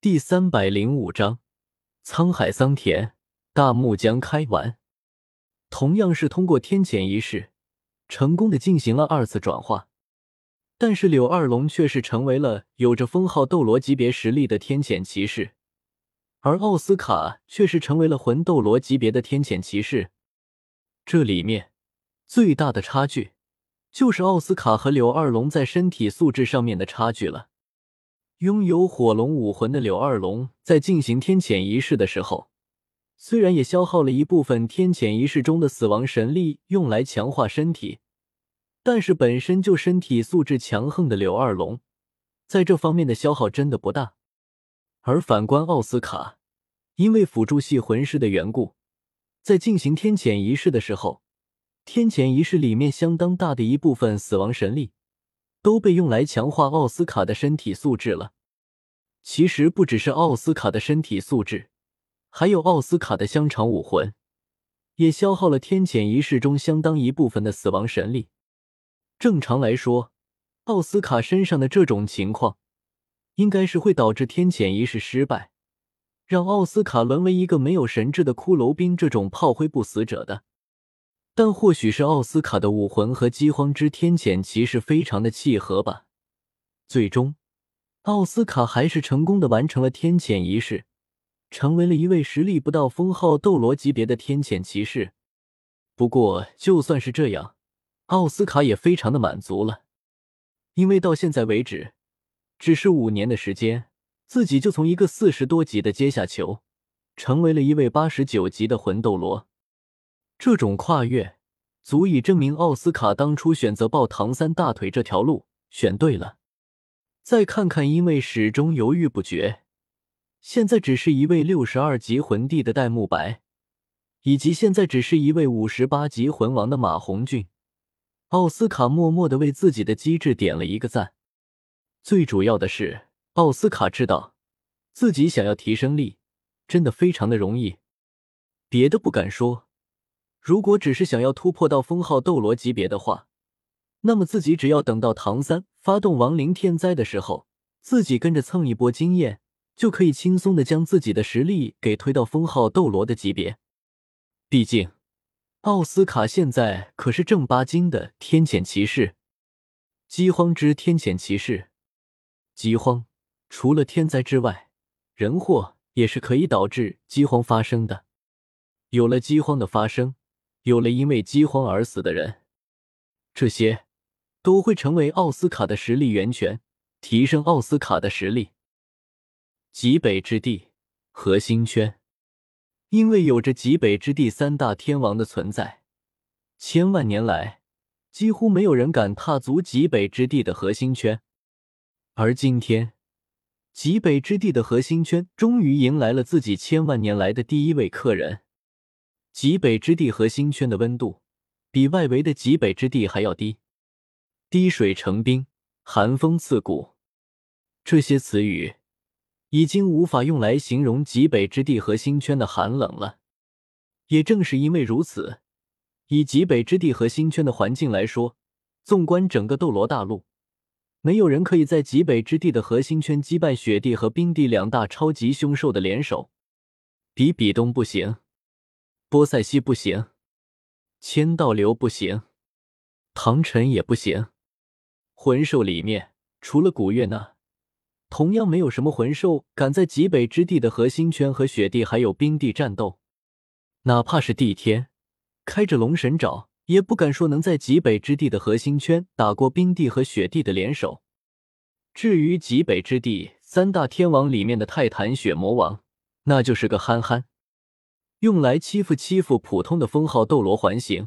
第三百零五章，沧海桑田，大幕将开完。同样是通过天谴仪式，成功的进行了二次转化，但是柳二龙却是成为了有着封号斗罗级别实力的天谴骑士，而奥斯卡却是成为了魂斗罗级别的天谴骑士。这里面最大的差距，就是奥斯卡和柳二龙在身体素质上面的差距了。拥有火龙武魂的柳二龙在进行天谴仪式的时候，虽然也消耗了一部分天谴仪式中的死亡神力用来强化身体，但是本身就身体素质强横的柳二龙，在这方面的消耗真的不大。而反观奥斯卡，因为辅助系魂师的缘故，在进行天谴仪式的时候，天谴仪式里面相当大的一部分死亡神力。都被用来强化奥斯卡的身体素质了。其实不只是奥斯卡的身体素质，还有奥斯卡的香肠武魂，也消耗了天谴仪式中相当一部分的死亡神力。正常来说，奥斯卡身上的这种情况，应该是会导致天谴仪式失败，让奥斯卡沦为一个没有神智的骷髅兵这种炮灰不死者的。但或许是奥斯卡的武魂和饥荒之天谴骑士非常的契合吧，最终，奥斯卡还是成功的完成了天谴仪式，成为了一位实力不到封号斗罗级别的天谴骑士。不过，就算是这样，奥斯卡也非常的满足了，因为到现在为止，只是五年的时间，自己就从一个四十多级的阶下囚，成为了一位八十九级的魂斗罗。这种跨越，足以证明奥斯卡当初选择抱唐三大腿这条路选对了。再看看，因为始终犹豫不决，现在只是一位六十二级魂帝的戴沐白，以及现在只是一位五十八级魂王的马红俊，奥斯卡默默的为自己的机智点了一个赞。最主要的是，奥斯卡知道自己想要提升力，真的非常的容易，别的不敢说。如果只是想要突破到封号斗罗级别的话，那么自己只要等到唐三发动亡灵天灾的时候，自己跟着蹭一波经验，就可以轻松的将自己的实力给推到封号斗罗的级别。毕竟，奥斯卡现在可是正八经的天谴骑士，饥荒之天谴骑士。饥荒除了天灾之外，人祸也是可以导致饥荒发生的。有了饥荒的发生。有了因为饥荒而死的人，这些都会成为奥斯卡的实力源泉，提升奥斯卡的实力。极北之地核心圈，因为有着极北之地三大天王的存在，千万年来几乎没有人敢踏足极北之地的核心圈。而今天，极北之地的核心圈终于迎来了自己千万年来的第一位客人。极北之地核心圈的温度比外围的极北之地还要低，滴水成冰，寒风刺骨。这些词语已经无法用来形容极北之地核心圈的寒冷了。也正是因为如此，以极北之地核心圈的环境来说，纵观整个斗罗大陆，没有人可以在极北之地的核心圈击败雪帝和冰帝两大超级凶兽的联手。比比东不行。波塞西不行，千道流不行，唐晨也不行。魂兽里面，除了古月娜，同样没有什么魂兽敢在极北之地的核心圈和雪地还有冰地战斗。哪怕是帝天，开着龙神爪，也不敢说能在极北之地的核心圈打过冰帝和雪帝的联手。至于极北之地三大天王里面的泰坦血魔王，那就是个憨憨。用来欺负欺负普通的封号斗罗环形，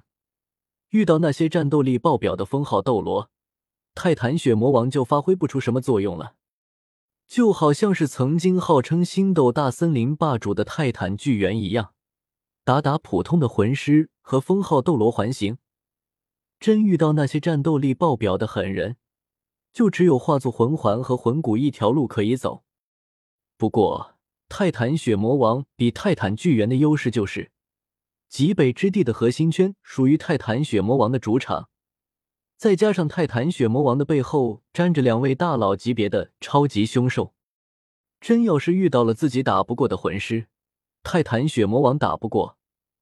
遇到那些战斗力爆表的封号斗罗，泰坦血魔王就发挥不出什么作用了。就好像是曾经号称星斗大森林霸主的泰坦巨猿一样，打打普通的魂师和封号斗罗环形，真遇到那些战斗力爆表的狠人，就只有化作魂环和魂骨一条路可以走。不过。泰坦血魔王比泰坦巨猿的优势就是，极北之地的核心圈属于泰坦血魔王的主场，再加上泰坦血魔王的背后站着两位大佬级别的超级凶兽，真要是遇到了自己打不过的魂师，泰坦血魔王打不过，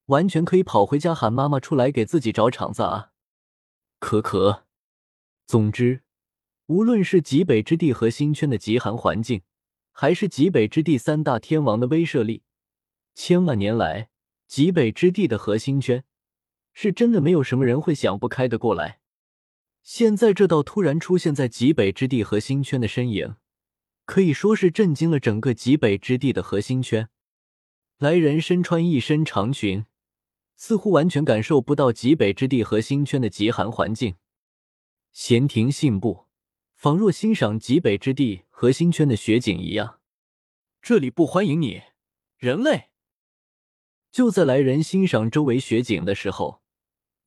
完全可以跑回家喊妈妈出来给自己找场子啊！可可，总之，无论是极北之地和星圈的极寒环境，还是极北之地三大天王的威慑力，千万年来，极北之地的核心圈是真的没有什么人会想不开的过来。现在这道突然出现在极北之地核心圈的身影，可以说是震惊了整个极北之地的核心圈。来人身穿一身长裙。似乎完全感受不到极北之地核心圈的极寒环境，闲庭信步，仿若欣赏极北之地核心圈的雪景一样。这里不欢迎你，人类！就在来人欣赏周围雪景的时候，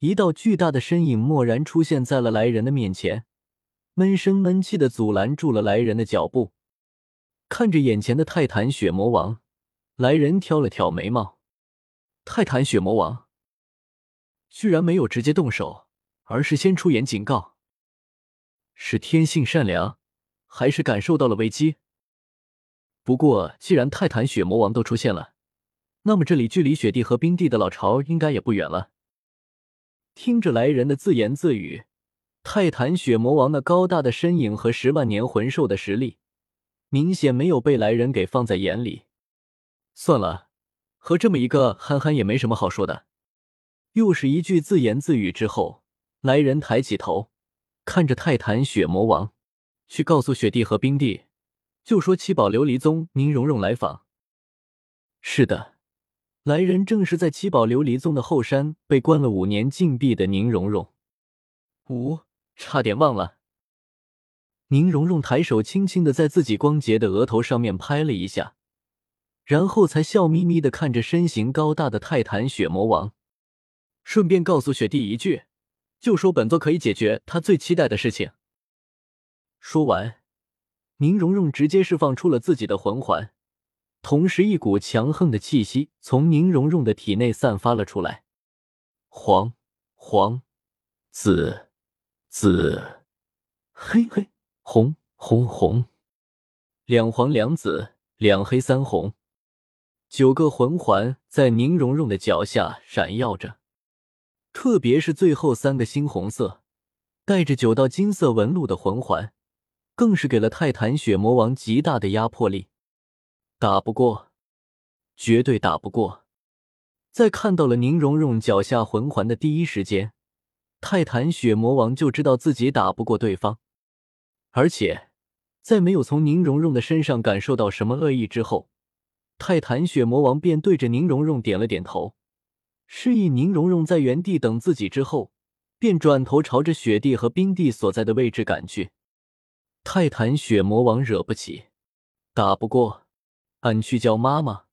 一道巨大的身影蓦然出现在了来人的面前，闷声闷气的阻拦住了来人的脚步。看着眼前的泰坦血魔王，来人挑了挑眉毛。泰坦血魔王居然没有直接动手，而是先出言警告，是天性善良，还是感受到了危机？不过，既然泰坦血魔王都出现了，那么这里距离雪地和冰地的老巢应该也不远了。听着来人的自言自语，泰坦血魔王那高大的身影和十万年魂兽的实力，明显没有被来人给放在眼里。算了。和这么一个憨憨也没什么好说的。又是一句自言自语之后，来人抬起头，看着泰坦血魔王，去告诉雪帝和冰帝，就说七宝琉璃宗宁荣荣来访。是的，来人正是在七宝琉璃宗的后山被关了五年禁闭的宁荣荣。五，差点忘了。宁荣荣抬手轻轻的在自己光洁的额头上面拍了一下。然后才笑眯眯的看着身形高大的泰坦血魔王，顺便告诉雪帝一句，就说本座可以解决他最期待的事情。说完，宁荣荣直接释放出了自己的魂环，同时一股强横的气息从宁荣荣的体内散发了出来。黄黄紫紫黑黑红红红，两黄两紫两黑三红。九个魂环在宁荣荣的脚下闪耀着，特别是最后三个猩红色、带着九道金色纹路的魂环，更是给了泰坦血魔王极大的压迫力。打不过，绝对打不过！在看到了宁荣荣脚下魂环的第一时间，泰坦血魔王就知道自己打不过对方，而且在没有从宁荣荣的身上感受到什么恶意之后。泰坦血魔王便对着宁荣荣点了点头，示意宁荣荣在原地等自己。之后，便转头朝着雪地和冰地所在的位置赶去。泰坦血魔王惹不起，打不过，俺去叫妈妈。